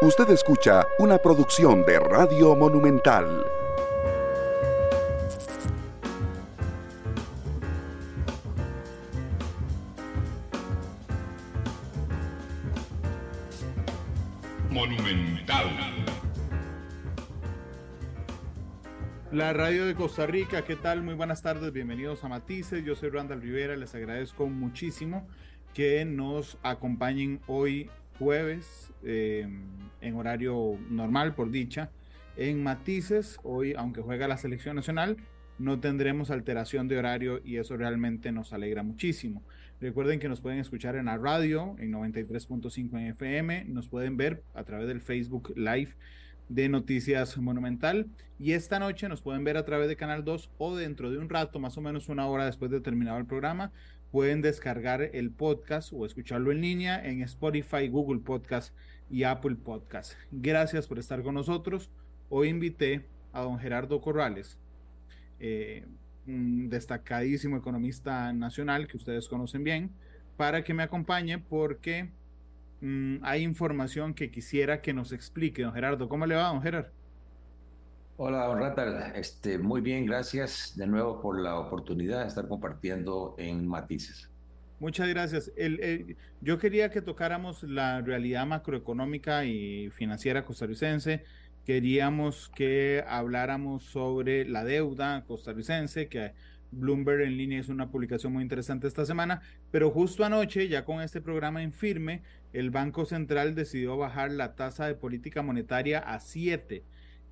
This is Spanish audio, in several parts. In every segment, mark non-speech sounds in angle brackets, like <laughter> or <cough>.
Usted escucha una producción de Radio Monumental. Monumental. La radio de Costa Rica, ¿qué tal? Muy buenas tardes, bienvenidos a Matices. Yo soy Randall Rivera, les agradezco muchísimo que nos acompañen hoy jueves eh, en horario normal, por dicha. En Matices, hoy, aunque juega la selección nacional, no tendremos alteración de horario y eso realmente nos alegra muchísimo. Recuerden que nos pueden escuchar en la radio, en 93.5 en FM, nos pueden ver a través del Facebook Live de Noticias Monumental y esta noche nos pueden ver a través de Canal 2 o dentro de un rato, más o menos una hora después de terminado el programa, pueden descargar el podcast o escucharlo en línea en Spotify, Google Podcast y Apple Podcast. Gracias por estar con nosotros. Hoy invité a don Gerardo Corrales, eh, un destacadísimo economista nacional que ustedes conocen bien, para que me acompañe porque mm, hay información que quisiera que nos explique. Don Gerardo, ¿cómo le va, don Gerardo? Hola, don Rata. Este, muy bien, gracias de nuevo por la oportunidad de estar compartiendo en Matices. Muchas gracias. yo quería que tocáramos la realidad macroeconómica y financiera costarricense. Queríamos que habláramos sobre la deuda costarricense, que Bloomberg en línea es una publicación muy interesante esta semana, pero justo anoche, ya con este programa en firme, el Banco Central decidió bajar la tasa de política monetaria a 7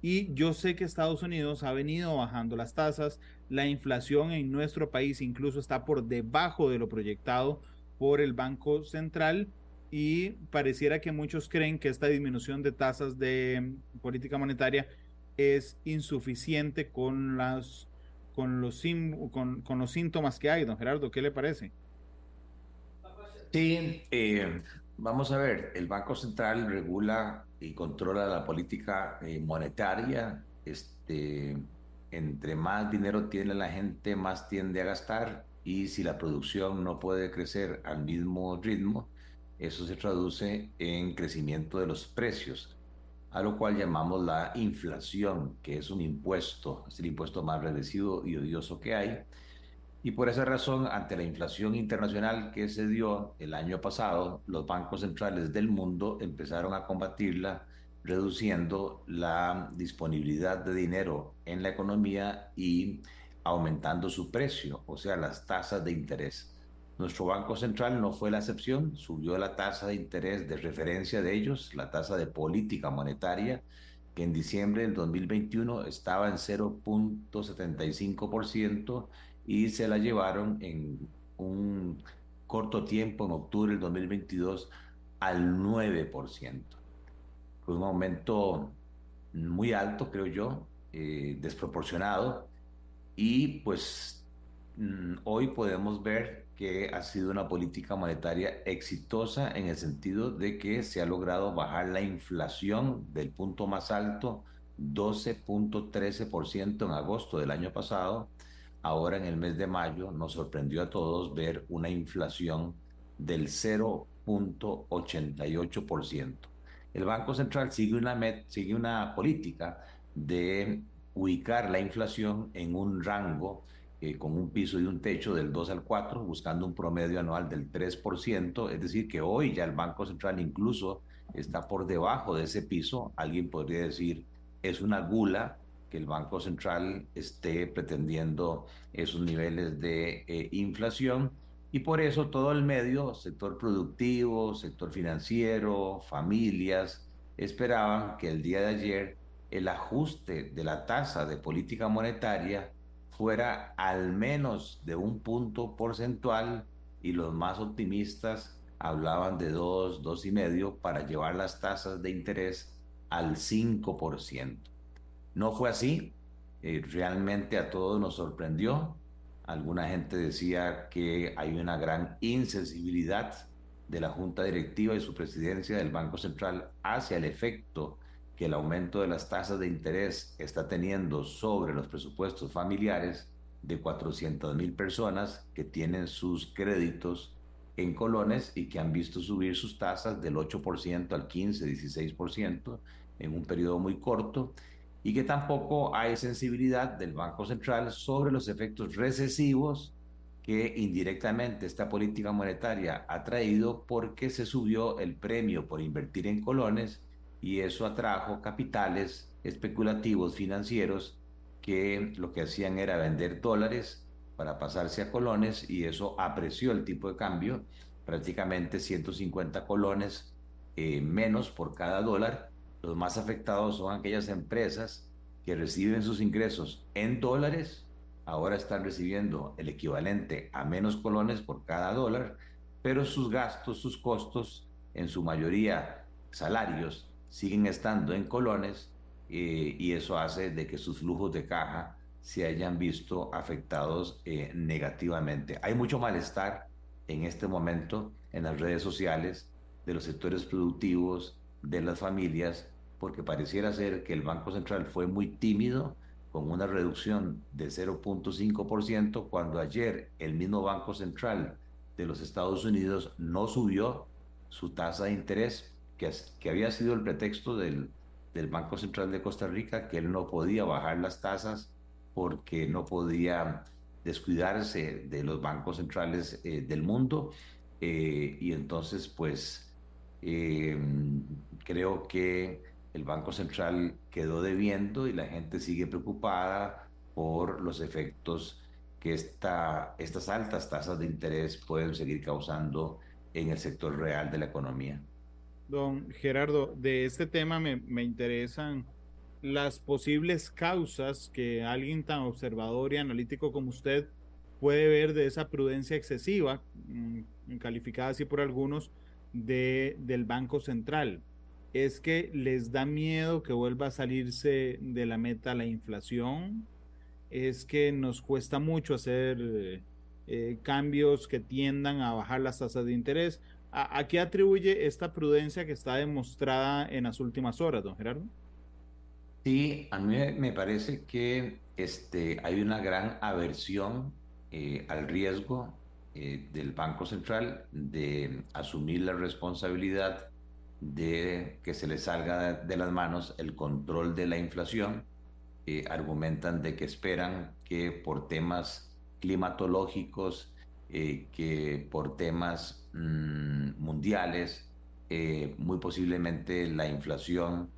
y yo sé que Estados Unidos ha venido bajando las tasas, la inflación en nuestro país incluso está por debajo de lo proyectado por el Banco Central y pareciera que muchos creen que esta disminución de tasas de política monetaria es insuficiente con las con los con, con los síntomas que hay, don Gerardo, ¿qué le parece? Sí, eh, vamos a ver, el Banco Central regula y controla la política eh, monetaria. Este, entre más dinero tiene la gente, más tiende a gastar y si la producción no puede crecer al mismo ritmo, eso se traduce en crecimiento de los precios, a lo cual llamamos la inflación, que es un impuesto, es el impuesto más regresivo y odioso que hay. Y por esa razón, ante la inflación internacional que se dio el año pasado, los bancos centrales del mundo empezaron a combatirla reduciendo la disponibilidad de dinero en la economía y aumentando su precio, o sea, las tasas de interés. Nuestro Banco Central no fue la excepción, subió la tasa de interés de referencia de ellos, la tasa de política monetaria, que en diciembre del 2021 estaba en 0.75% y se la llevaron en un corto tiempo, en octubre del 2022, al 9%. Fue un aumento muy alto, creo yo, eh, desproporcionado, y pues mm, hoy podemos ver que ha sido una política monetaria exitosa en el sentido de que se ha logrado bajar la inflación del punto más alto, 12.13% en agosto del año pasado, ahora en el mes de mayo nos sorprendió a todos ver una inflación del 0.88%. El Banco Central sigue una, política de ubicar la inflación en un rango eh, con un piso y un techo del 2 al 4, buscando un promedio anual del 3%, es decir, que hoy ya el Banco Central incluso está por debajo de ese piso. Alguien podría decir, es una gula que el Banco Central esté pretendiendo esos niveles de eh, inflación y por eso todo el medio, sector productivo, sector financiero, familias, esperaban que el día de ayer el ajuste de la tasa de política monetaria fuera al menos de un punto porcentual y los más optimistas hablaban de dos, dos y medio para llevar las tasas de interés al 5%. No fue así, eh, realmente a todos nos sorprendió. Alguna gente decía que hay una gran insensibilidad de la Junta Directiva y su presidencia del Banco Central hacia el efecto que el aumento de las tasas de interés está teniendo sobre los presupuestos familiares de 400 mil personas que tienen sus créditos en colones y que han visto subir sus tasas del 8% al 15, 16% en un periodo muy corto y que tampoco hay sensibilidad del Banco Central sobre los efectos recesivos que indirectamente esta política monetaria ha traído porque se subió el premio por invertir en colones y eso atrajo capitales especulativos financieros que lo que hacían era vender dólares para pasarse a colones y eso apreció el tipo de cambio, prácticamente 150 colones eh, menos por cada dólar. Los más afectados son aquellas empresas que reciben sus ingresos en dólares, ahora están recibiendo el equivalente a menos colones por cada dólar, pero sus gastos, sus costos, en su mayoría salarios, siguen estando en colones eh, y eso hace de que sus flujos de caja se hayan visto afectados eh, negativamente. Hay mucho malestar en este momento en las redes sociales de los sectores productivos, de las familias, porque pareciera ser que el Banco Central fue muy tímido con una reducción de 0.5%, cuando ayer el mismo Banco Central de los Estados Unidos no subió su tasa de interés, que, que había sido el pretexto del, del Banco Central de Costa Rica, que él no podía bajar las tasas porque no podía descuidarse de los bancos centrales eh, del mundo. Eh, y entonces, pues, eh, creo que el Banco Central quedó debiendo y la gente sigue preocupada por los efectos que esta, estas altas tasas de interés pueden seguir causando en el sector real de la economía. Don Gerardo, de este tema me, me interesan las posibles causas que alguien tan observador y analítico como usted puede ver de esa prudencia excesiva, mm, calificada así por algunos, de, del Banco Central. Es que les da miedo que vuelva a salirse de la meta la inflación. Es que nos cuesta mucho hacer eh, cambios que tiendan a bajar las tasas de interés. ¿A, ¿A qué atribuye esta prudencia que está demostrada en las últimas horas, don Gerardo? Sí, a mí me parece que este, hay una gran aversión eh, al riesgo eh, del Banco Central de asumir la responsabilidad de que se le salga de las manos el control de la inflación. Eh, argumentan de que esperan que por temas climatológicos, que por temas mm, mundiales, muy posiblemente la inflación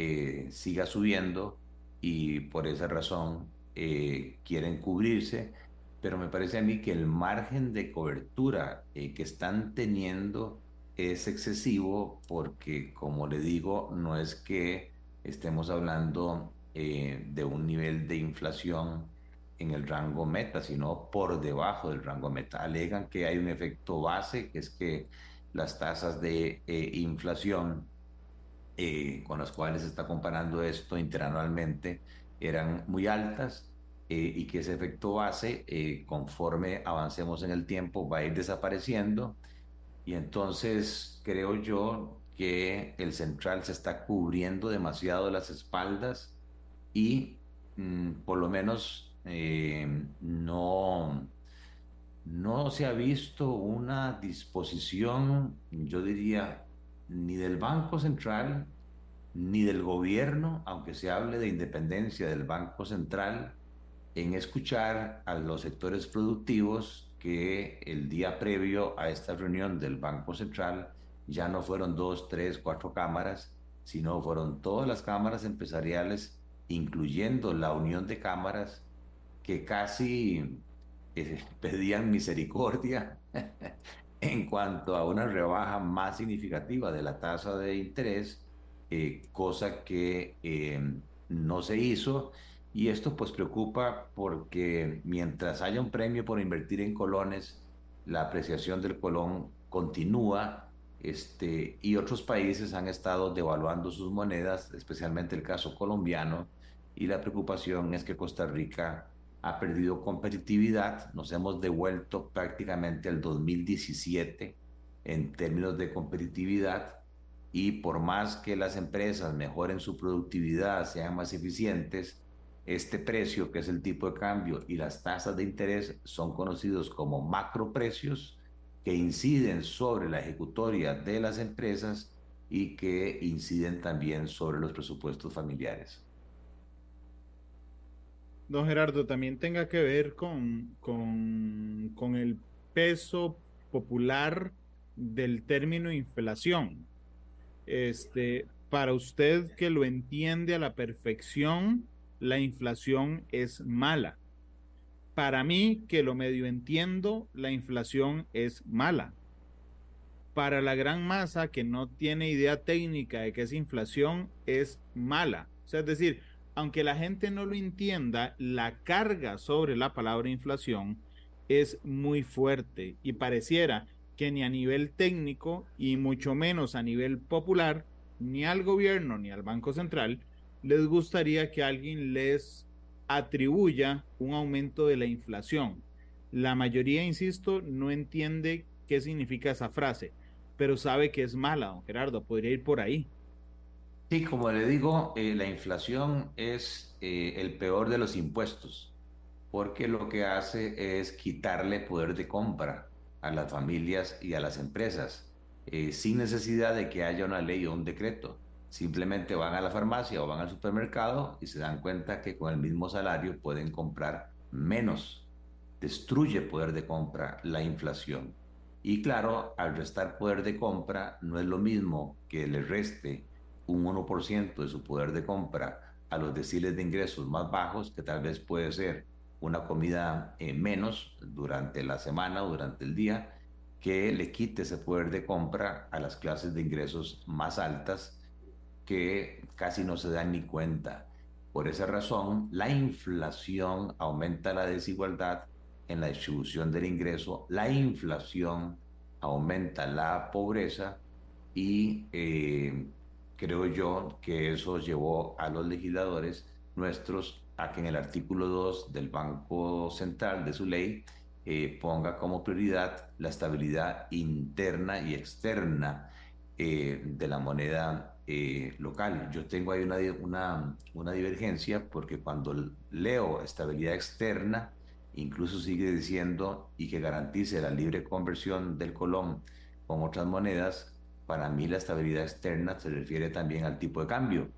eh, siga subiendo y por esa razón eh, quieren cubrirse, pero me parece a mí que el margen de cobertura eh, que están teniendo es excesivo porque, como le digo, no es que estemos hablando de un nivel de inflación en el rango meta, sino por debajo del rango meta. Alegan que hay un efecto base, que es que las tasas de inflación eh, con las cuales se está comparando esto interanualmente eran muy altas eh, y que ese efecto base, eh, conforme avancemos en el tiempo, va a ir desapareciendo. Y entonces creo yo que el central se está cubriendo demasiado las espaldas y mm, por lo menos no, no se ha visto una disposición, yo diría, ni del Banco Central, ni del gobierno, aunque se hable de independencia del Banco Central, en escuchar a los sectores productivos que el día previo a esta reunión del Banco Central ya no fueron dos, tres, cuatro cámaras, sino fueron todas las cámaras empresariales, incluyendo la unión de cámaras, que casi eh, <laughs> pedían misericordia <laughs> en cuanto a una rebaja más significativa de la tasa de interés, eh, cosa que eh, no se hizo. Y esto pues preocupa porque mientras haya un premio por invertir en colones, la apreciación del colón continúa este, y otros países han estado devaluando sus monedas, especialmente el caso colombiano, y la preocupación es que Costa Rica ha perdido competitividad, nos hemos devuelto prácticamente al 2017 en términos de competitividad y por más que las empresas mejoren su productividad, sean más eficientes, este precio, que es el tipo de cambio, y las tasas de interés son conocidos como macroprecios, que inciden sobre la ejecutoria de las empresas y que inciden también sobre los presupuestos familiares. Don Gerardo, también tenga que ver con, con, con el peso popular del término inflación. Este, para usted que lo entiende a la perfección, la inflación es mala. Para mí, que lo medio entiendo, la inflación es mala. Para la gran masa que no tiene idea técnica de qué es inflación, es mala. O sea, es decir, aunque la gente no lo entienda, la carga sobre la palabra inflación es muy fuerte y pareciera que ni a nivel técnico y mucho menos a nivel popular, ni al gobierno ni al Banco Central les gustaría que alguien les atribuya un aumento de la inflación. La mayoría, insisto, no entiende qué significa esa frase, pero sabe que es mala, don Gerardo, podría ir por ahí. Sí, como le digo, eh, la inflación es eh, el peor de los impuestos, porque lo que hace es quitarle poder de compra a las familias y a las empresas, eh, sin necesidad de que haya una ley o un decreto. Simplemente van a la farmacia o van al supermercado y se dan cuenta que con el mismo salario pueden comprar menos. Destruye poder de compra la inflación. Y claro, al restar poder de compra, no es lo mismo que le reste un 1% de su poder de compra a los deciles de ingresos más bajos, que tal vez puede ser una comida eh, menos durante la semana o durante el día, que le quite ese poder de compra a las clases de ingresos más altas que casi no se dan ni cuenta. Por esa razón, la inflación aumenta la desigualdad en la distribución del ingreso, la inflación aumenta la pobreza y eh, creo yo que eso llevó a los legisladores nuestros a que en el artículo 2 del Banco Central de su ley eh, ponga como prioridad la estabilidad interna y externa eh, de la moneda eh, local. Yo tengo ahí una, una, una divergencia porque cuando leo estabilidad externa, incluso sigue diciendo y que garantice la libre conversión del colón con otras monedas, para mí la estabilidad externa se refiere también al tipo de cambio,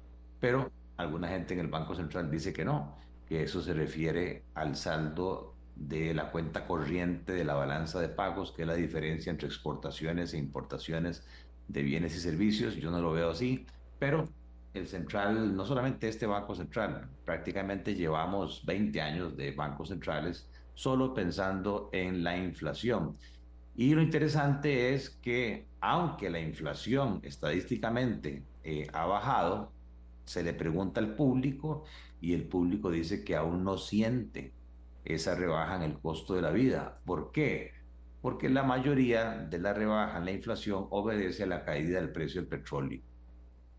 pero alguna gente en el Banco Central dice que no, que eso se refiere al saldo de la cuenta corriente de la balanza de pagos, que es la diferencia entre exportaciones e importaciones de bienes y servicios. Yo no lo veo así, pero el central, no solamente este Banco Central, prácticamente llevamos 20 años de bancos centrales solo pensando en la inflación. Y lo interesante es que aunque la inflación estadísticamente eh, ha bajado, se le pregunta al público y el público dice que aún no siente esa rebaja en el costo de la vida. ¿Por qué? Porque la mayoría de la rebaja en la inflación obedece a la caída del precio del petróleo.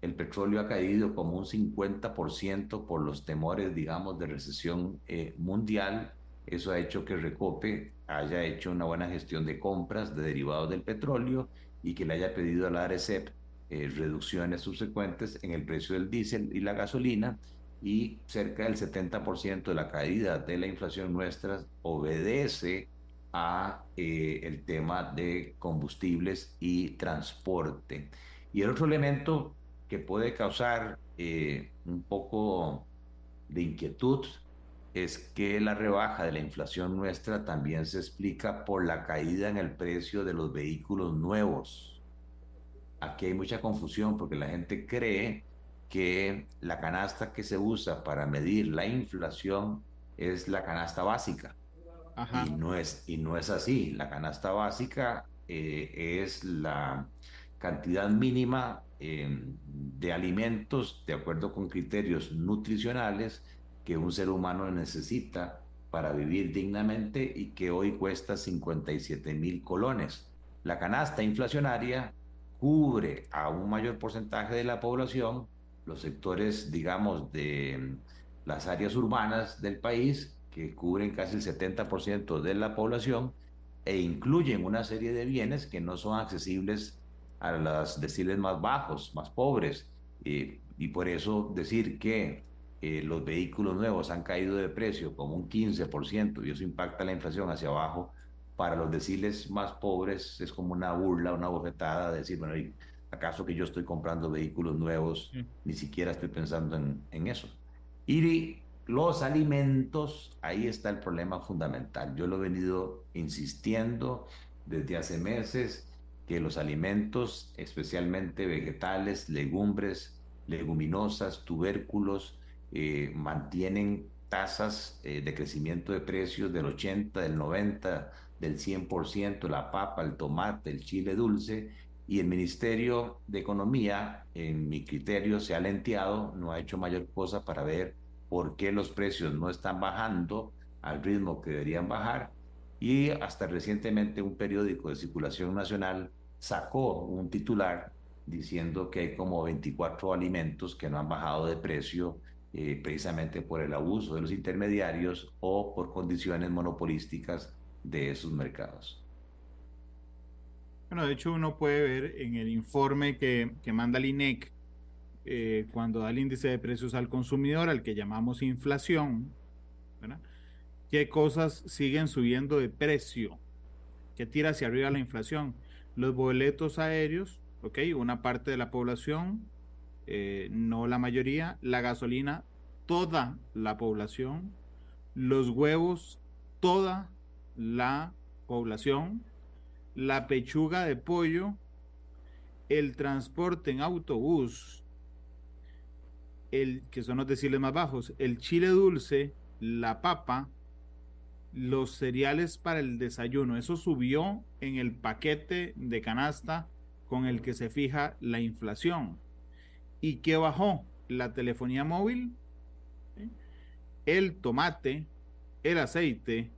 El petróleo ha caído como un 50% por los temores, digamos, de recesión eh, mundial. Eso ha hecho que Recope haya hecho una buena gestión de compras de derivados del petróleo y que le haya pedido a la ARECEP eh, reducciones subsecuentes en el precio del diésel y la gasolina y cerca del 70% de la caída de la inflación nuestra obedece a eh, el tema de combustibles y transporte. Y el otro elemento que puede causar eh, un poco de inquietud es que la rebaja de la inflación nuestra también se explica por la caída en el precio de los vehículos nuevos. Aquí hay mucha confusión porque la gente cree que la canasta que se usa para medir la inflación es la canasta básica. Y, no es, y no es así. La canasta básica eh, es la cantidad mínima em, de alimentos de acuerdo con criterios nutricionales que un ser humano necesita para vivir dignamente y que hoy cuesta 57 mil colones. La canasta inflacionaria cubre a un mayor porcentaje de la población, los sectores, digamos, de las áreas urbanas del país, que cubren casi el 70% de la población, e incluyen una serie de bienes que no son accesibles a los deciles más bajos, más pobres. y por eso decir que eh, los vehículos nuevos han caído de precio como un 15% y eso impacta la inflación hacia abajo, para los deciles más pobres es como una burla, una bofetada, decir, bueno, ¿acaso que yo estoy comprando vehículos nuevos? Ni siquiera estoy pensando en, en eso. Y los alimentos, ahí está el problema fundamental. Yo lo he venido insistiendo desde hace meses, que los alimentos, especialmente vegetales, legumbres, leguminosas, tubérculos, eh, mantienen tasas eh, de crecimiento de precios del 80, del 90, del 100%, la papa, el tomate, el chile dulce, y el Ministerio de Economía, en mi criterio, se ha lenteado, no ha hecho mayor cosa para ver por qué los precios no están bajando al ritmo que deberían bajar. Y hasta recientemente un periódico de circulación nacional sacó un titular diciendo que hay como 24 alimentos que no han bajado de precio eh, precisamente por el abuso de los intermediarios o por condiciones monopolísticas de esos mercados. Bueno, de hecho uno puede ver en el informe que, que manda el INEC eh, cuando da el índice de precios al consumidor, al que llamamos inflación, ¿qué cosas siguen subiendo de precio? ¿Qué tira hacia arriba la inflación? Los boletos aéreos, ¿ok? Una parte de la población, eh, no la mayoría, la gasolina, toda la población, los huevos, toda la población, la pechuga de pollo, el transporte en autobús, el que son los deciles más bajos, el chile dulce, la papa, los cereales para el desayuno. Eso subió en el paquete de canasta con el que se fija la inflación. ¿Y qué bajó? La telefonía móvil, el tomate, el aceite,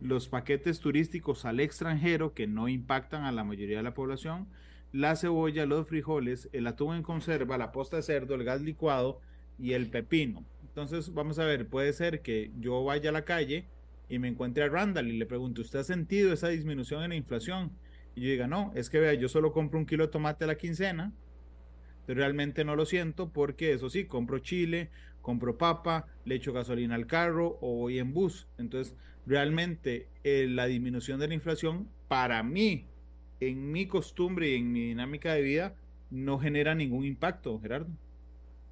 los paquetes turísticos al extranjero que no impactan a la mayoría de la población, la cebolla, los frijoles, el atún en conserva, la posta de cerdo, el gas licuado y el pepino. Entonces, vamos a ver, puede ser que yo vaya a la calle y me encuentre a Randall y le pregunte, ¿usted ha sentido esa disminución en la inflación? Y yo diga, no, es que vea, yo solo compro un kilo de tomate a la quincena, realmente no lo siento porque eso sí, compro chile, compro papa, le echo gasolina al carro o voy en bus. Entonces, realmente eh, la disminución de la inflación para mí, en mi costumbre y en mi dinámica de vida, no genera ningún impacto, Gerardo.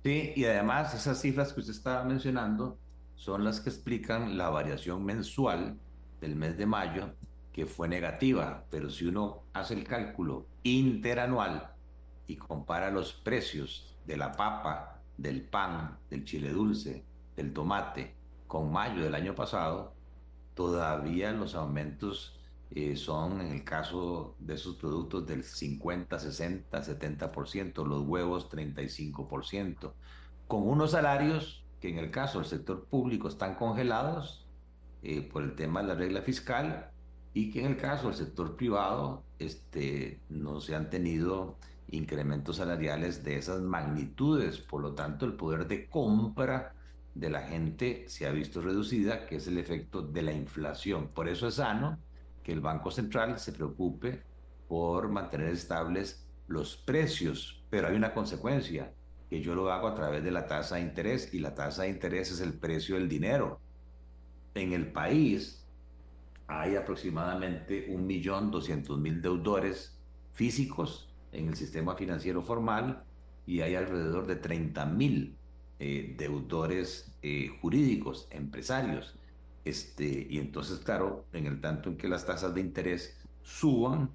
Sí, y además esas cifras que usted estaba mencionando son las que explican la variación mensual del mes de mayo, que fue negativa, pero si uno hace el cálculo interanual y compara los precios de la papa, del pan, del chile dulce, del tomate, con mayo del año pasado, todavía los aumentos eh, son, en el caso de esos productos, del 50, 60, 70%, los huevos 35%, con unos salarios que en el caso del sector público están congelados eh, por el tema de la regla fiscal y que en el caso del sector privado este, no se han tenido incrementos salariales de esas magnitudes. Por lo tanto, el poder de compra de la gente se ha visto reducida, que es el efecto de la inflación. Por eso es sano que el Banco Central se preocupe por mantener estables los precios, pero hay una consecuencia que yo lo hago a través de la tasa de interés y la tasa de interés es el precio del dinero. En el país hay aproximadamente 1.200.000 deudores físicos en el sistema financiero formal y hay alrededor de 30.000 eh, deudores eh, jurídicos, empresarios. Este, y entonces, claro, en el tanto en que las tasas de interés suban,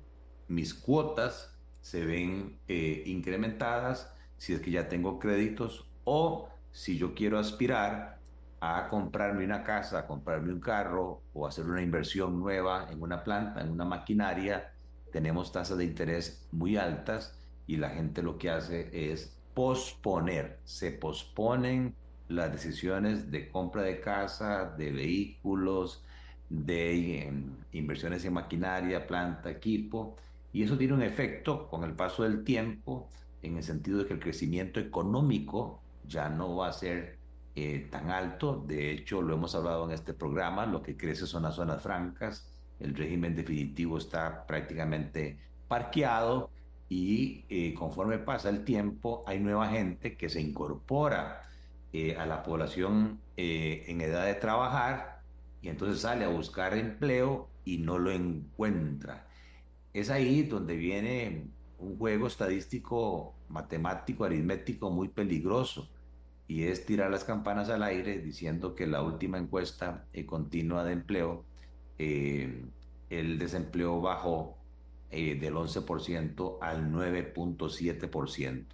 mis cuotas se ven eh, incrementadas si es que ya tengo créditos o si yo quiero aspirar a comprarme una casa, a comprarme un carro o hacer una inversión nueva en una planta, en una maquinaria, tenemos tasas de interés muy altas y la gente lo que hace es posponer, se posponen las decisiones de compra de casa, de vehículos, de em, inversiones en maquinaria, planta, equipo, y eso tiene un efecto con el paso del tiempo en el sentido de que el crecimiento económico ya no va a ser eh, tan alto. De hecho, lo hemos hablado en este programa, lo que crece son las zonas francas, el régimen definitivo está prácticamente parqueado y eh, conforme pasa el tiempo hay nueva gente que se incorpora eh, a la población en edad de trabajar y entonces sale a buscar empleo y no lo encuentra. Es ahí donde viene un juego estadístico, matemático, aritmético muy peligroso y es tirar las campanas al aire diciendo que la última encuesta eh, continua de empleo, eh, el desempleo bajó eh, del 11% al 9.7%.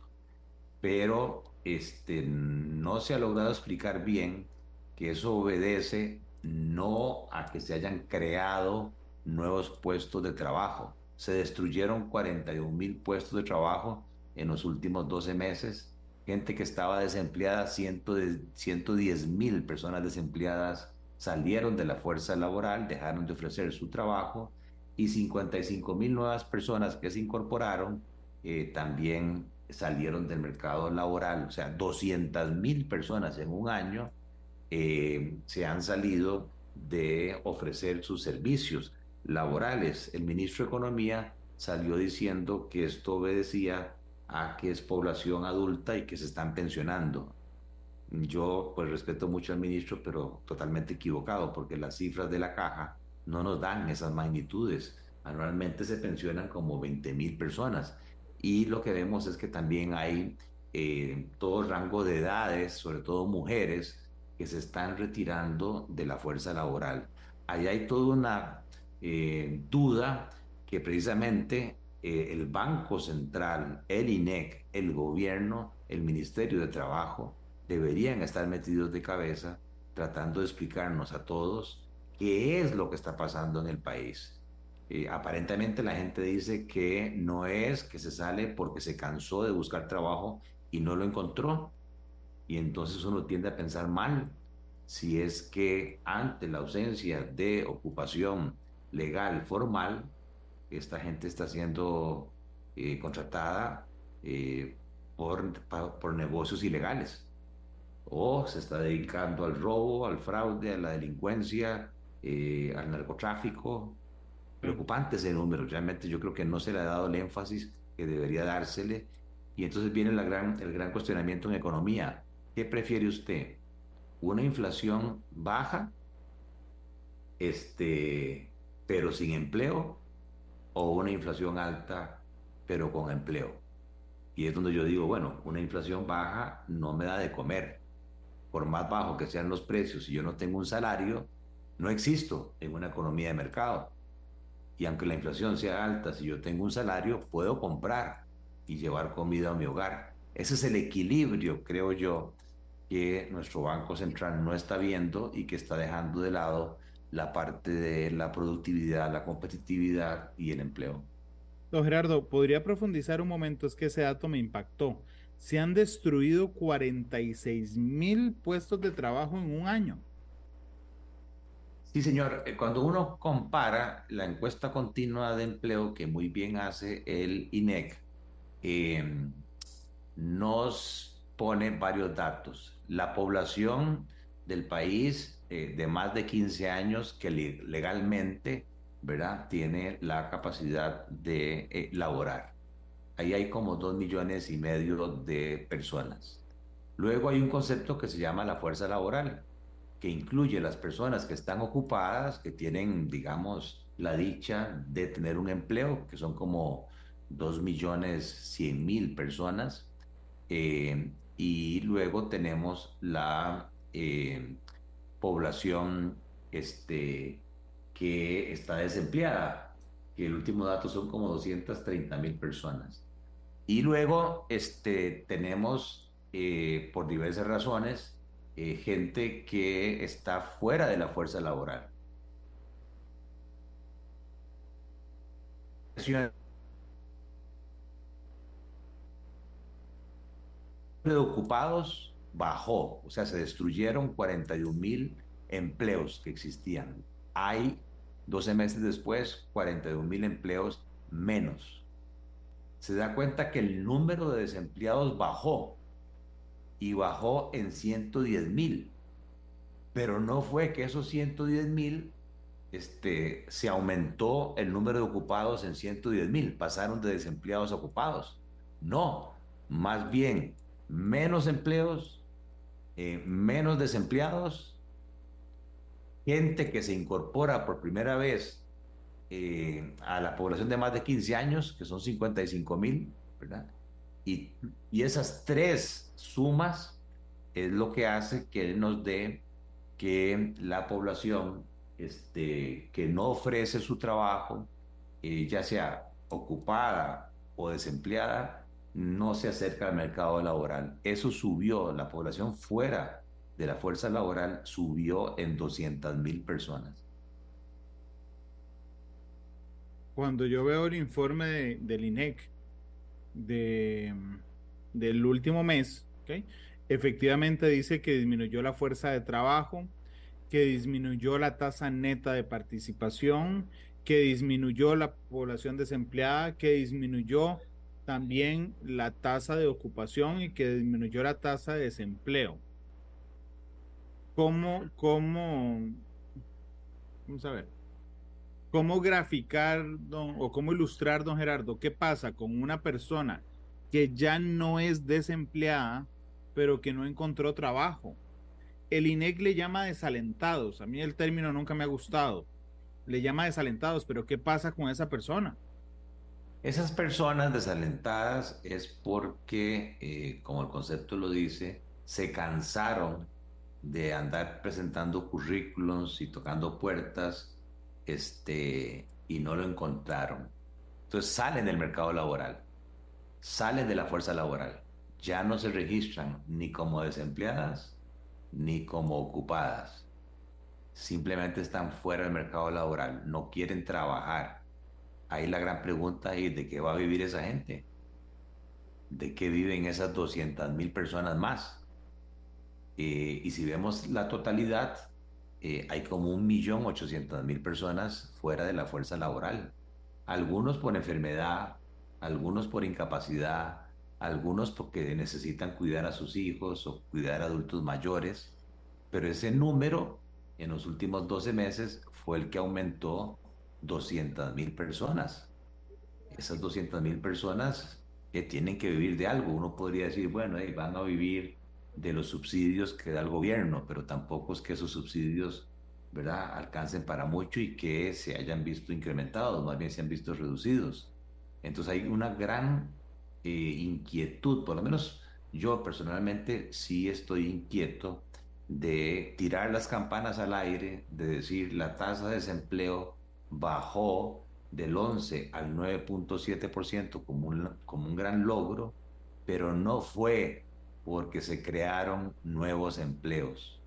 Pero este, no se ha logrado explicar bien que eso obedece no a que se hayan creado nuevos puestos de trabajo. Se destruyeron 41 mil puestos de trabajo en los últimos 12 meses. Gente que estaba desempleada, 110 mil personas desempleadas salieron de la fuerza laboral, dejaron de ofrecer su trabajo y 55 mil nuevas personas que se incorporaron eh, también salieron del mercado laboral. O sea, 200 mil personas en un año eh, se han salido de ofrecer sus servicios laborales. El ministro de Economía salió diciendo que esto obedecía a que es población adulta y que se están pensionando. Yo pues respeto mucho al ministro, pero totalmente equivocado, porque las cifras de la caja no nos dan esas magnitudes. Anualmente se pensionan como 20 mil personas y lo que vemos es que también hay eh, todo rango de edades, sobre todo mujeres, que se están retirando de la fuerza laboral. Ahí hay toda una eh, duda que precisamente eh, el Banco Central, el INEC, el gobierno, el Ministerio de Trabajo deberían estar metidos de cabeza tratando de explicarnos a todos qué es lo que está pasando en el país. Eh, aparentemente la gente dice que no es que se sale porque se cansó de buscar trabajo y no lo encontró, y entonces uno tiende a pensar mal si es que ante la ausencia de ocupación legal formal, esta gente está siendo eh, contratada eh, por, por negocios ilegales o se está dedicando al robo, al fraude, a la delincuencia, eh, al narcotráfico. Preocupante ese número, realmente yo creo que no se le ha dado el énfasis que debería dársele. Y entonces viene la gran, el gran cuestionamiento en economía. ¿Qué prefiere usted? ¿Una inflación baja, este, pero sin empleo? ¿O una inflación alta, pero con empleo? Y es donde yo digo, bueno, una inflación baja no me da de comer. Por más bajo que sean los precios, si yo no tengo un salario, no existo en una economía de mercado. Y aunque la inflación sea alta, si yo tengo un salario, puedo comprar y llevar comida a mi hogar. Ese es el equilibrio, creo yo, que nuestro Banco Central no está viendo y que está dejando de lado la parte de la productividad, la competitividad y el empleo. Don Gerardo, ¿podría profundizar un momento? Es que ese dato me impactó. Se han destruido 46 mil puestos de trabajo en un año. Sí, señor. Eh, cuando uno compara la encuesta continua de empleo que muy bien hace el INEC, em, nos pone varios datos. La población del país eh, de más de 15 años que legalmente ¿verdad? tiene la capacidad de eh, laborar. Ahí hay como dos millones y medio de personas. Luego hay un concepto que se llama la fuerza laboral que incluye las personas que están ocupadas, que tienen, digamos, la dicha de tener un empleo, que son como 2 millones 100 mil personas. Eh, y luego tenemos la eh, población este, que está desempleada, que el último dato son como 230 mil personas. Y luego este, tenemos, eh, por diversas razones, eh, gente que está fuera de la fuerza laboral. de ocupados bajó, o sea, se destruyeron 41 mil empleos que existían. Hay 12 meses después 41 mil empleos menos. Se da cuenta que el número de desempleados bajó, y bajó en 110 mil. Pero no fue que esos 110 mil este, se aumentó el número de ocupados en 110 mil, pasaron de desempleados a ocupados. No, más bien menos empleos, eh, menos desempleados gente que se incorpora por primera vez eh, a la población de más de 15 años, que son 55 mil, ¿verdad? Y, y esas tres sumas es lo que hace que nos dé que la población este, que no ofrece su trabajo, eh, ya sea ocupada o desempleada, no se acerca al mercado laboral. Eso subió, la población fuera de la fuerza laboral subió en 200 mil personas. Cuando yo veo el informe del INEC de, del último mes, efectivamente dice que disminuyó la fuerza de trabajo, que disminuyó la tasa neta de participación, que disminuyó la población desempleada, que disminuyó también la tasa de ocupación y que disminuyó la tasa de desempleo. ¿Cómo, cómo, vamos a ver, cómo graficar o cómo ilustrar, don Gerardo, qué pasa con una persona que ya no es desempleada, pero que no encontró trabajo? El INEC le llama desalentados. A mí el término nunca me ha gustado. Le llama desalentados, pero ¿qué pasa con esa persona? Esas personas desalentadas es porque, eh, como el concepto lo dice, se cansaron de andar presentando currículums y tocando puertas este, y no lo encontraron. Entonces salen del mercado laboral, salen de la fuerza laboral, ya no se registran ni como desempleadas ni como ocupadas. Simplemente están fuera del mercado laboral, no quieren trabajar. Ahí la gran pregunta es de qué va a vivir esa gente, de qué viven esas 200 mil personas más. Eh, y si vemos la totalidad, eh, hay como un millón ochocientos mil personas fuera de la fuerza laboral. Algunos por enfermedad, algunos por incapacidad, algunos porque necesitan cuidar a sus hijos o cuidar a adultos mayores. Pero ese número en los últimos 12 meses fue el que aumentó 200 mil personas. Esas 200 mil personas que tienen que vivir de algo. Uno podría decir, bueno, van a vivir de los subsidios que da el gobierno, pero tampoco es que esos subsidios ¿verdad? alcancen para mucho y que se hayan visto incrementados, más bien se han visto reducidos. Entonces hay una gran eh, inquietud, por lo menos yo personalmente sí estoy inquieto de tirar las campanas al aire, de decir la tasa de desempleo bajó del 11 al 9.7% como un, como un gran logro, pero no fue porque se crearon nuevos empleos.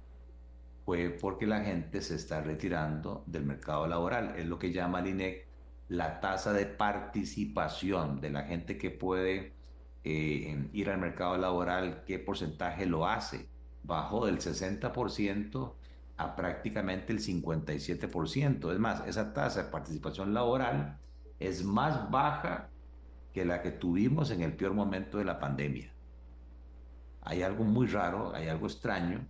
Fue porque la gente se está retirando del mercado laboral. Es lo que llama el INEC la tasa de participación de la gente que puede eh, ir al mercado laboral, qué porcentaje lo hace. Bajó del 60% a prácticamente el 57%. Es más, esa tasa de participación laboral es más baja que la que tuvimos en el peor momento de la pandemia hay algo muy raro, hay algo extraño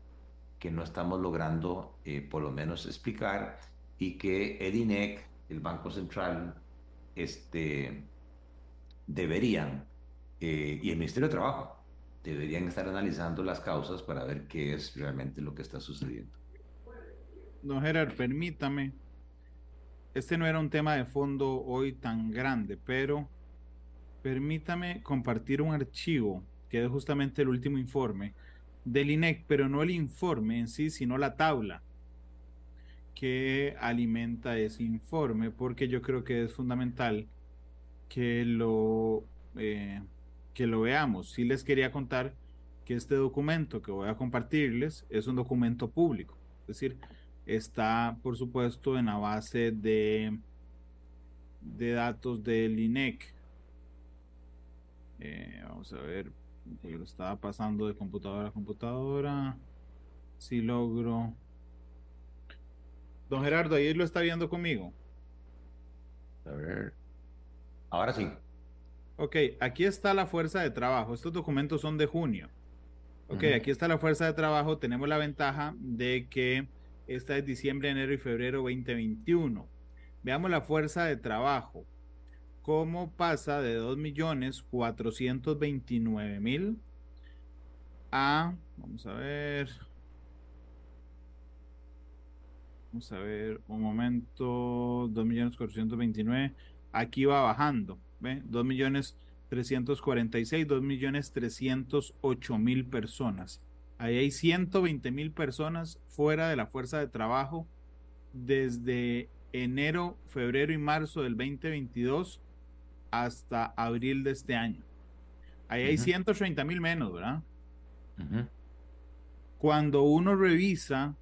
que no estamos logrando eh, por lo menos explicar y que el INEC, el Banco Central, este, deberían, eh, y el Ministerio de Trabajo, deberían estar analizando las causas para ver qué es realmente lo que está sucediendo. Don Gerard, permítame, este no era un tema de fondo hoy tan grande, pero permítame compartir un archivo que es justamente el último informe del INEC, pero no el informe en sí, sino la tabla que alimenta ese informe, porque yo creo que es fundamental que lo, eh, que lo veamos. Sí les quería contar que este documento que voy a compartirles es un documento público, es decir, está por supuesto en la base de, de datos del INEC. Eh, vamos a ver, lo estaba pasando de computadora a computadora. Si logro. Don Gerardo, ahí lo está viendo conmigo. A ver. Ahora sí. Ok, aquí está la fuerza de trabajo. Estos documentos son de junio. Ok, aquí está la fuerza de trabajo. Tenemos la ventaja de que esta es diciembre, enero y febrero 2021. Veamos la fuerza de trabajo cómo pasa de 2.429.000 a, vamos a ver, Vamos a ver, un momento, 2.429. Aquí va bajando, ¿ve? 2.346, 2.308.000 personas. Ahí hay 120.000 personas fuera de la fuerza de trabajo desde enero, febrero y marzo del 2022 hasta abril de este año. Ahí hay 130 mil menos, ¿verdad? Cuando uno revisa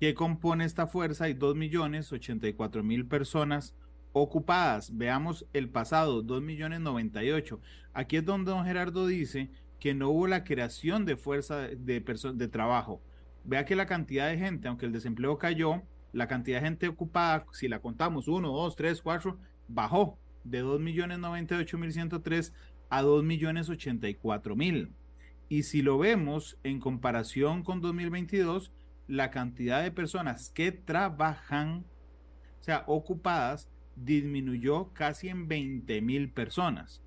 qué compone esta fuerza, hay 2 millones 84 mil personas ocupadas. Veamos el pasado, 2 millones 98. Aquí es donde don Gerardo dice que no hubo la creación de fuerza de, de trabajo. Vea que la cantidad de gente, aunque el desempleo cayó, la cantidad de gente ocupada, si la contamos 1, 2, 3, 4, bajó de 2.098.103 a 2.084.000. Y si lo vemos en comparación con 2022, la cantidad de personas que trabajan, o sea, ocupadas, disminuyó casi en 20.000 personas.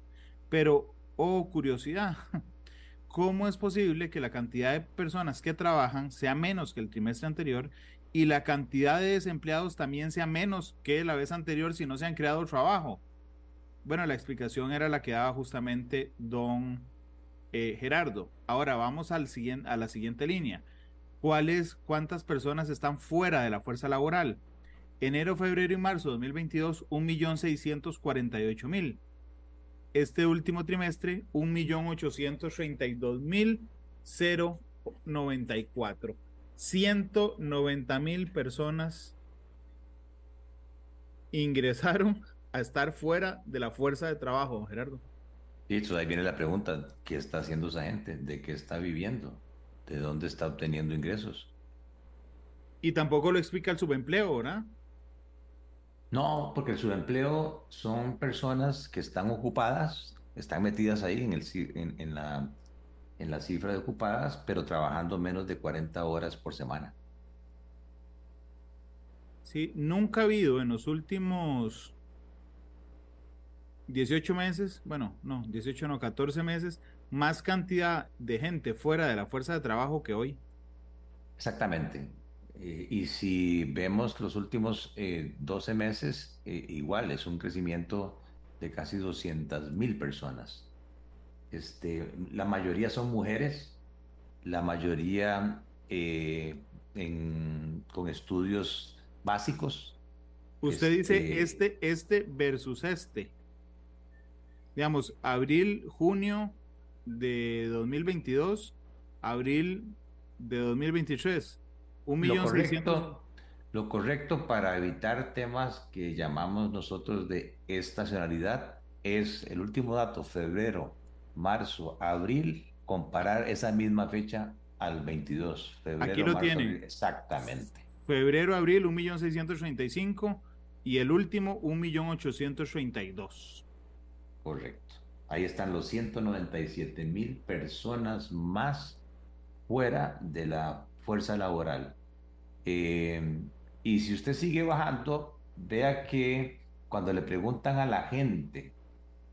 Pero, oh curiosidad, <laughs> ¿cómo es posible que la cantidad de personas que trabajan sea menos que el trimestre anterior y la cantidad de desempleados también sea menos que la vez anterior si no se han creado trabajo? Bueno, la explicación era la que daba justamente don eh, Gerardo. Ahora vamos al siguiente, a la siguiente línea. ¿Cuáles, cuántas personas están fuera de la fuerza laboral? Enero, febrero y marzo de 2022, 1.648.000. Este último trimestre, 1.832.094. 190.000 personas ingresaron a estar fuera de la fuerza de trabajo, Gerardo. Y eso ahí viene la pregunta, ¿qué está haciendo esa gente? ¿De qué está viviendo? ¿De dónde está obteniendo ingresos? Y tampoco lo explica el subempleo, ¿verdad? No, porque el subempleo son personas que están ocupadas, están metidas ahí en, el, en, la, en la cifra de ocupadas, pero trabajando menos de 40 horas por semana. Sí, nunca ha habido en los últimos 18 meses, bueno, no, 18 no, 14 meses, más cantidad de gente fuera de la fuerza de trabajo que hoy. Exactamente. Eh, y si vemos los últimos 12 eh, meses, eh, igual es un crecimiento de casi 200 mil personas. Este, la mayoría son mujeres, la mayoría con estudios básicos. Usted dice este, este, este versus este digamos, abril, junio de 2022, abril de 2023. Un millón lo correcto, lo correcto para evitar temas que llamamos nosotros de estacionalidad es el último dato, febrero, marzo, abril, comparar esa misma fecha al 22. Febrero, Aquí lo tienen. Exactamente. Febrero, abril, 1.635 y el último, 1.832. Correcto. Ahí están los 197 mil personas más fuera de la fuerza laboral. Eh, y si usted sigue bajando, vea que cuando le preguntan a la gente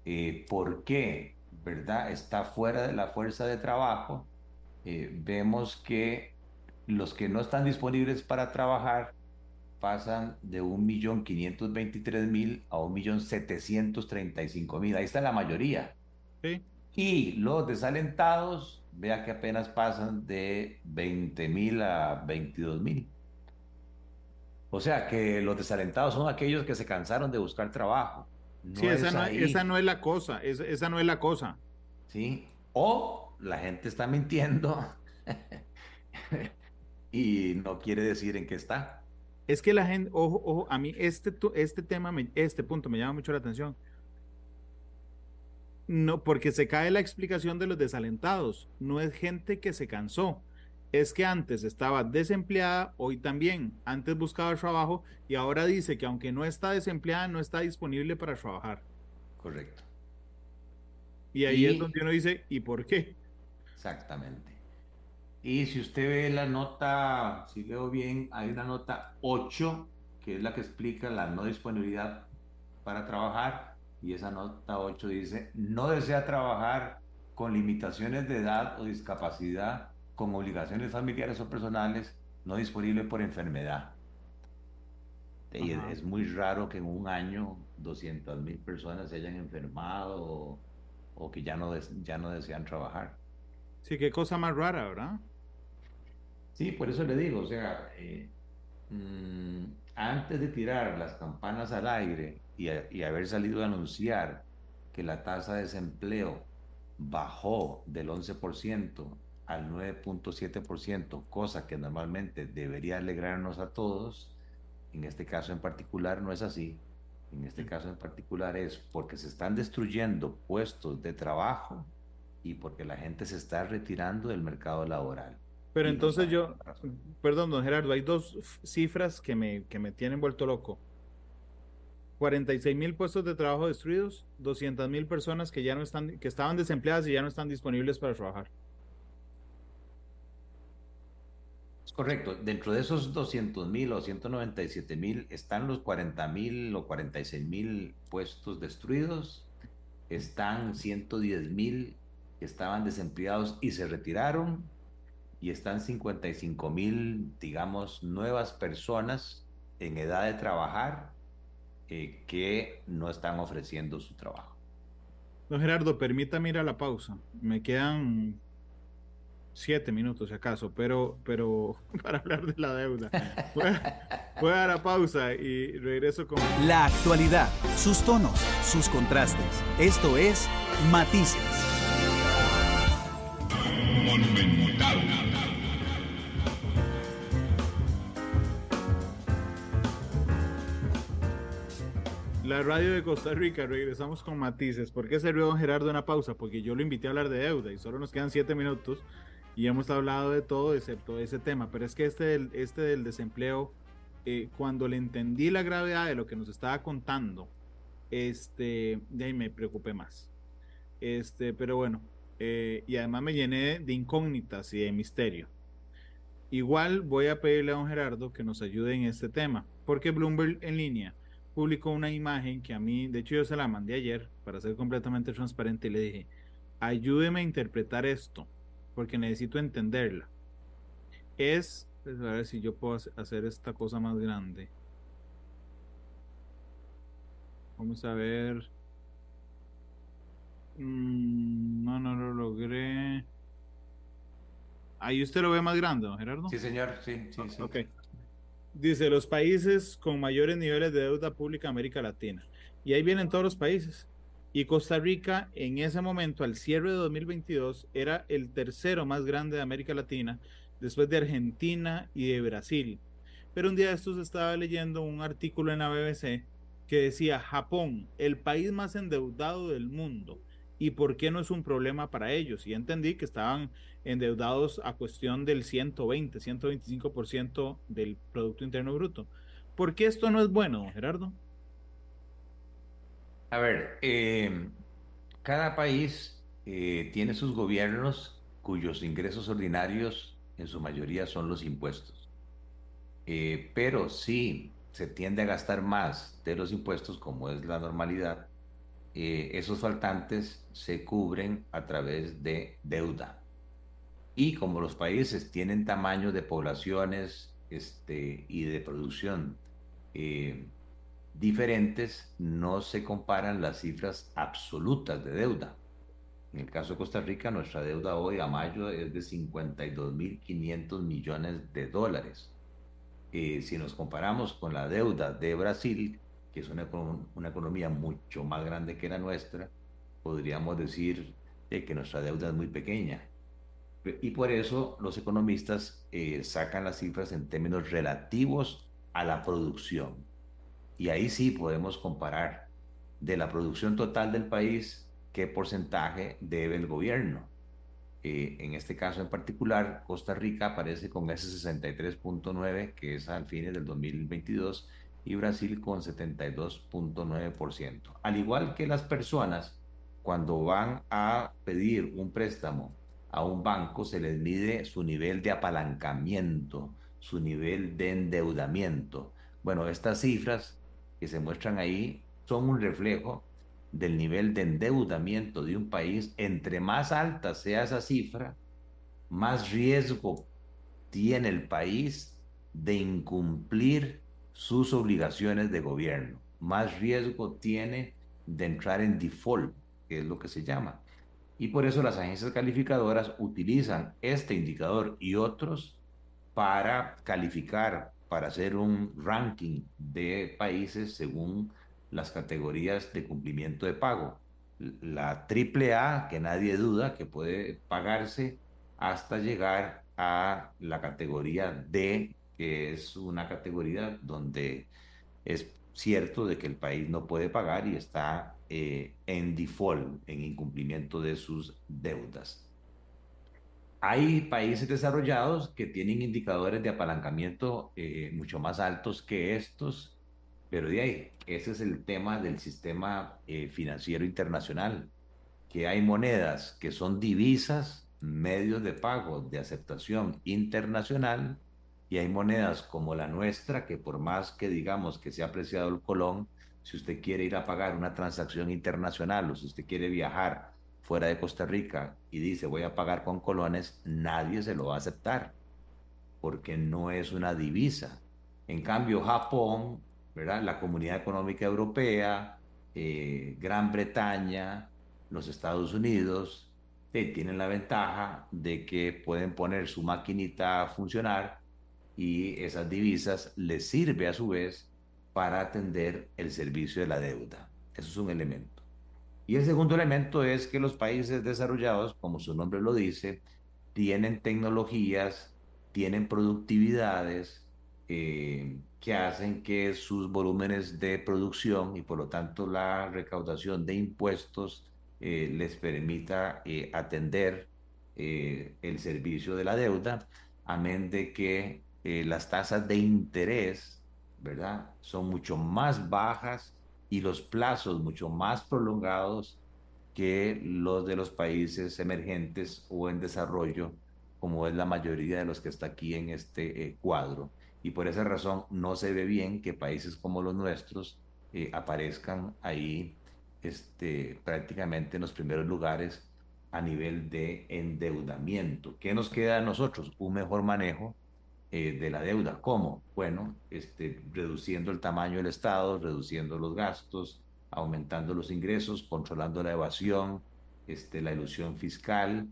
eh, por qué, ¿verdad?, está fuera de la fuerza de trabajo, eh, vemos que los que no están disponibles para trabajar pasan de 1.523.000 a 1.735.000. Ahí está la mayoría. Y los desalentados, vea que apenas pasan de 20.000 a 22.000. O sea que los desalentados son aquellos que se cansaron de buscar trabajo. Sí, esa no, esa no, es la cosa, esa, esa no es la cosa. Sí, o la gente está mintiendo <laughs> y no quiere decir en qué está. Es que la gente, ojo, ojo, a mí este, este tema, este punto me llama mucho la atención. No, porque se cae la explicación de los desalentados. No es gente que se cansó. Es que antes estaba desempleada, hoy también. Antes buscaba trabajo y ahora dice que aunque no está desempleada, no está disponible para trabajar. Correcto. Y ahí es donde uno dice, ¿y por qué? Exactamente. Y si usted ve la nota, si veo bien, hay una nota 8, que es la que explica la no disponibilidad para trabajar. Y esa nota 8 dice, no desea trabajar con limitaciones de edad o discapacidad, con obligaciones familiares o personales, no disponible por enfermedad. Y es muy raro que en un año 200 mil personas se hayan enfermado o, que ya no, ya no desean trabajar. Sí, qué cosa más rara, ¿verdad? Sí, por eso le digo, o sea, eh, mm, antes de tirar las campanas al aire y, y haber salido a anunciar que la tasa de desempleo bajó del 11% al 9.7%, cosa que normalmente debería alegrarnos a todos, en este caso en particular no es así. En este mm. caso en particular es porque se están destruyendo puestos de trabajo y porque la gente se está retirando del mercado laboral. Pero entonces yo, perdón, don Gerardo, hay dos cifras que me, que me tienen vuelto loco. 46 mil puestos de trabajo destruidos, 200 mil personas que ya no están, que estaban desempleadas y ya no están disponibles para trabajar. Correcto, dentro de esos 200 mil o 197 mil están los 40 mil o 46 mil puestos destruidos, están 110 mil que estaban desempleados y se retiraron, y están 55 mil, digamos, nuevas personas en edad de trabajar eh, que no están ofreciendo su trabajo. Don Gerardo, permítame ir a la pausa. Me quedan siete minutos, si acaso, pero, pero <laughs> para hablar de la deuda. Voy a, dar a pausa y regreso con... La actualidad, sus tonos, sus contrastes. Esto es Matices. La radio de Costa Rica, regresamos con matices. ¿Por qué sirvió don Gerardo una pausa? Porque yo lo invité a hablar de deuda y solo nos quedan siete minutos y hemos hablado de todo excepto ese tema. Pero es que este del, este del desempleo, eh, cuando le entendí la gravedad de lo que nos estaba contando, este, de me preocupé más. Este, pero bueno, eh, y además me llené de incógnitas y de misterio. Igual voy a pedirle a don Gerardo que nos ayude en este tema, porque Bloomberg en línea publicó una imagen que a mí, de hecho yo se la mandé ayer para ser completamente transparente y le dije, ayúdeme a interpretar esto, porque necesito entenderla. Es, pues, a ver si yo puedo hacer esta cosa más grande. Vamos a ver. Mm, no, no lo logré. Ahí usted lo ve más grande, ¿no, Gerardo? Sí, señor, sí, sí, sí. Ok. Dice los países con mayores niveles de deuda pública América Latina. Y ahí vienen todos los países. Y Costa Rica en ese momento, al cierre de 2022, era el tercero más grande de América Latina, después de Argentina y de Brasil. Pero un día de estos estaba leyendo un artículo en la BBC que decía Japón, el país más endeudado del mundo. ¿Y por qué no es un problema para ellos? Y entendí que estaban endeudados a cuestión del 120, 125% del Producto Interno Bruto. ¿Por qué esto no es bueno, Gerardo? A ver, eh, cada país eh, tiene sus gobiernos cuyos ingresos ordinarios en su mayoría son los impuestos. Eh, pero si se tiende a gastar más de los impuestos, como es la normalidad, esos faltantes se cubren a través de deuda. Y como los países tienen tamaño de poblaciones este, y de producción eh, diferentes, no se comparan las cifras absolutas de deuda. En el caso de Costa Rica, nuestra deuda hoy a mayo es de 52.500 millones de dólares. Eh, si nos comparamos con la deuda de Brasil, que es una, una economía mucho más grande que la nuestra, podríamos decir que nuestra deuda es muy pequeña. Y por eso los economistas eh, sacan las cifras en términos relativos a la producción. Y ahí sí podemos comparar de la producción total del país qué porcentaje debe el gobierno. Eh, en este caso en particular, Costa Rica aparece con ese 63.9, que es al fines del 2022, y Brasil con 72.9%. Al igual que las personas, cuando van a pedir un préstamo a un banco se les mide su nivel de apalancamiento, su nivel de endeudamiento. Bueno, estas cifras que se muestran ahí son un reflejo del nivel de endeudamiento de un país. Entre más alta sea esa cifra, más riesgo tiene el país de incumplir sus obligaciones de gobierno, más riesgo tiene de entrar en default, que es lo que se llama. Y por eso las agencias calificadoras utilizan este indicador y otros para calificar, para hacer un ranking de países según las categorías de cumplimiento de pago. La AAA, que nadie duda que puede pagarse hasta llegar a la categoría D, que es una categoría donde es cierto de que el país no puede pagar y está eh, en default, en incumplimiento de sus deudas. Hay países desarrollados que tienen indicadores de apalancamiento eh, mucho más altos que estos, pero de ahí, ese es el tema del sistema eh, financiero internacional, que hay monedas que son divisas, medios de pago de aceptación internacional, y hay monedas como la nuestra, que por más que digamos que se ha apreciado el colón, si usted quiere ir a pagar una transacción internacional o si usted quiere viajar fuera de Costa Rica y dice voy a pagar con colones, nadie se lo va a aceptar porque no es una divisa. En cambio, Japón, ¿verdad? la Comunidad Económica Europea, eh, Gran Bretaña, los Estados Unidos, eh, tienen la ventaja de que pueden poner su maquinita a funcionar y esas divisas les sirve a su vez para atender el servicio de la deuda. Eso es un elemento. Y el segundo elemento es que los países desarrollados, como su nombre lo dice, tienen tecnologías, tienen productividades eh, que hacen que sus volúmenes de producción y por lo tanto la recaudación de impuestos eh, les permita eh, atender el servicio de la deuda, amén de que las tasas de interés, ¿verdad? Son mucho más bajas y los plazos mucho más prolongados que los de los países emergentes o en desarrollo, como es la mayoría de los que está aquí en este eh, cuadro. Y por esa razón no se ve bien que países como los nuestros eh, aparezcan ahí este, prácticamente en los primeros lugares a nivel de endeudamiento. ¿Qué nos queda a nosotros? Un mejor manejo eh, de la deuda. ¿Cómo? Bueno, este, reduciendo el tamaño del Estado, reduciendo los gastos, aumentando los ingresos, controlando la evasión, este, la ilusión fiscal,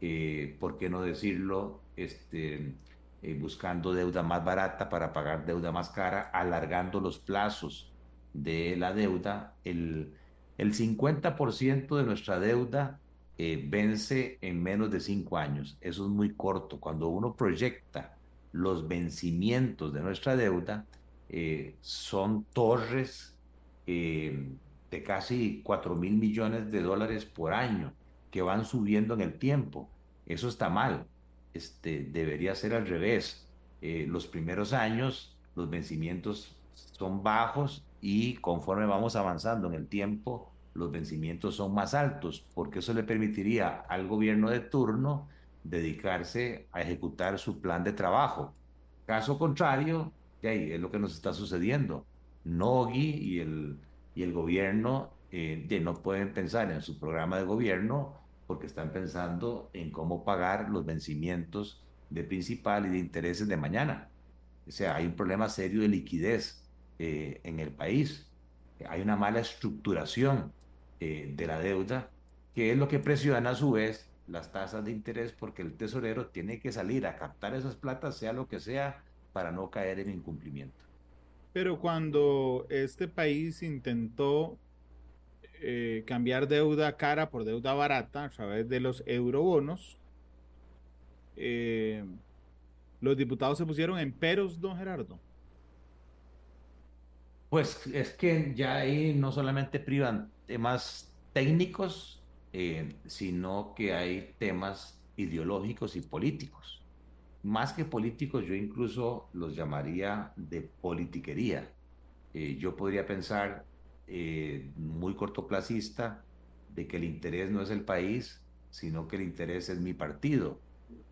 eh, ¿por qué no decirlo? Este, eh, buscando deuda más barata para pagar deuda más cara, alargando los plazos de la deuda. El, el 50% de nuestra deuda vence en menos de cinco años. Eso es muy corto. Cuando uno proyecta los vencimientos de nuestra deuda eh, son torres eh, de casi 4 mil millones de dólares por año que van subiendo en el tiempo. Eso está mal. Este, debería ser al revés. Eh, los primeros años los vencimientos son bajos y conforme vamos avanzando en el tiempo, los vencimientos son más altos, porque eso le permitiría al gobierno de turno dedicarse a ejecutar su plan de trabajo. Caso contrario, ahí es lo que nos está sucediendo. Nogui y el, y el gobierno eh, no pueden pensar en su programa de gobierno porque están pensando en cómo pagar los vencimientos de principal y de intereses de mañana. O sea, hay un problema serio de liquidez eh, en el país. Hay una mala estructuración eh, de la deuda, que es lo que presiona a su vez las tasas de interés porque el tesorero tiene que salir a captar esas platas, sea lo que sea, para no caer en incumplimiento. Pero cuando este país intentó eh, cambiar deuda cara por deuda barata a través de los eurobonos, eh, los diputados se pusieron en peros, don Gerardo. Pues es que ya ahí no solamente privan temas técnicos, eh, sino que hay temas ideológicos y políticos. Más que políticos, yo incluso los llamaría de politiquería. Eh, yo podría pensar eh, muy cortoplacista de que el interés no es el país, sino que el interés es mi partido.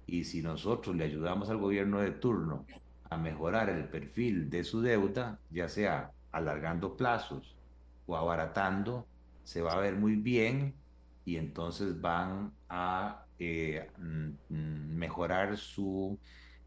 Y si nosotros le ayudamos al gobierno de turno a mejorar el perfil de su deuda, ya sea alargando plazos o abaratando, se va a ver muy bien y entonces van a eh, mm, mejorar su,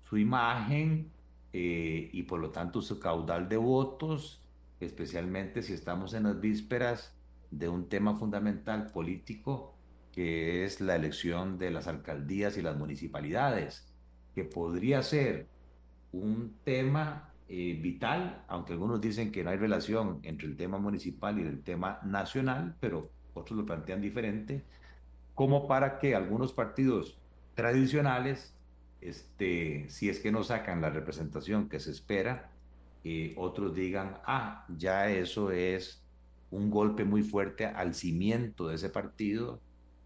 su imagen eh, y por lo tanto su caudal de votos, especialmente si estamos en las vísperas de un tema fundamental político que es la elección de las alcaldías y las municipalidades, que podría ser un tema eh, vital, aunque algunos dicen que no hay relación entre el tema municipal y el tema nacional, pero otros lo plantean diferente, como para que algunos partidos tradicionales, este, si es que no sacan la representación que se espera, eh, otros digan, ah, ya eso es un golpe muy fuerte al cimiento de ese partido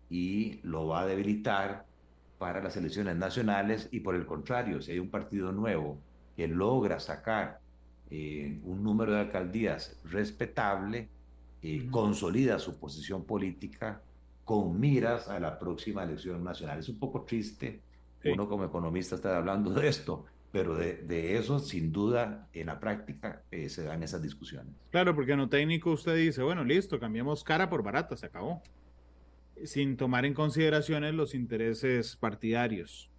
y lo va a debilitar para las elecciones nacionales y por el contrario, si hay un partido nuevo que logra sacar eh, un número de alcaldías respetable, eh, consolida su posición política con miras a la próxima elección nacional. Es un poco triste, uno como economista está hablando de esto, pero de, eso, sin duda, en la práctica eh, se dan esas discusiones. Claro, porque en lo técnico usted dice, bueno, listo, cambiamos cara por barata, se acabó. Sin tomar en consideración los intereses partidarios.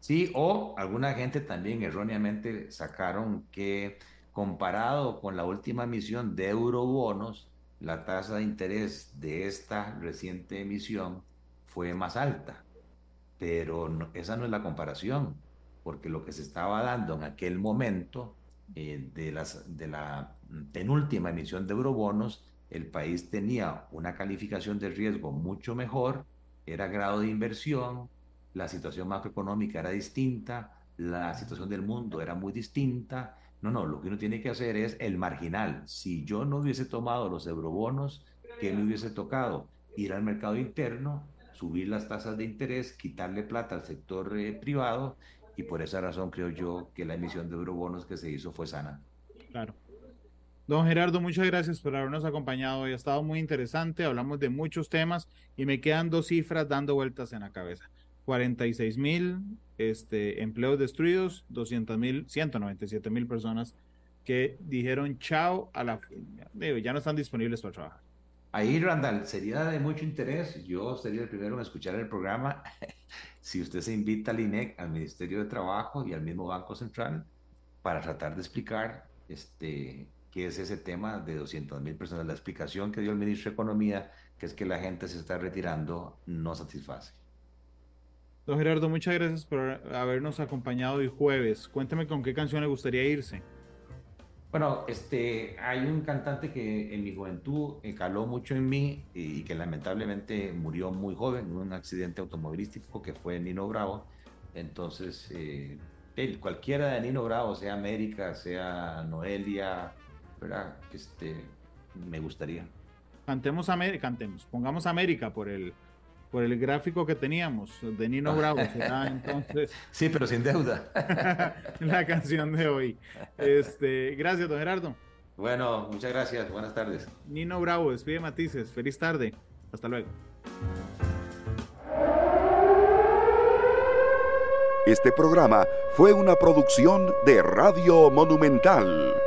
Sí, o alguna gente también erróneamente sacaron que comparado con la última emisión de eurobonos, la tasa de interés de esta reciente emisión fue más alta. Pero esa no es la comparación porque lo que se estaba dando en aquel momento eh, de, las, de la penúltima emisión de eurobonos, el país tenía una calificación de riesgo mucho mejor, era grado de inversión, la situación macroeconómica era distinta, la situación del mundo era muy distinta. No, no, lo que uno tiene que hacer es el marginal. Si yo no hubiese tomado los eurobonos, ¿qué me hubiese tocado? Ir al mercado interno, subir las tasas de interés, quitarle plata al sector eh, privado y por esa razón creo yo que la emisión de eurobonos que se hizo fue sana. Claro. Don Gerardo, muchas gracias por habernos acompañado. Ha estado muy interesante, hablamos de muchos temas y me quedan dos cifras dando vueltas en la cabeza. 46 mil este, empleos destruidos, 200 mil, 197 mil personas que dijeron chao a la... Ya no están disponibles para trabajar. Ahí, Randall, sería de mucho interés. Yo sería el primero en escuchar el programa. <laughs> si usted se invita al INEC, al Ministerio de Trabajo y al mismo Banco Central para tratar de explicar este, qué es ese tema de 200 mil personas. La explicación que dio el ministro de Economía, que es que la gente se está retirando, no satisface. Don Gerardo, muchas gracias por habernos acompañado hoy jueves. Cuénteme con qué canción le gustaría irse. Bueno, este, hay un cantante que en mi juventud caló mucho en mí y que lamentablemente murió muy joven en un accidente automovilístico que fue Nino Bravo. Entonces, eh, cualquiera de Nino Bravo, sea América, sea Noelia, ¿verdad? Este, me gustaría. Cantemos América, cantemos, pongamos América por el, por el gráfico que teníamos de Nino Bravo, <laughs> entonces. Sí, pero sin deuda. <laughs> la canción de hoy. Este, gracias, don Gerardo. Bueno, muchas gracias. Buenas tardes. Nino Bravo, despide Matices. Feliz tarde. Hasta luego. Este programa fue una producción de Radio Monumental.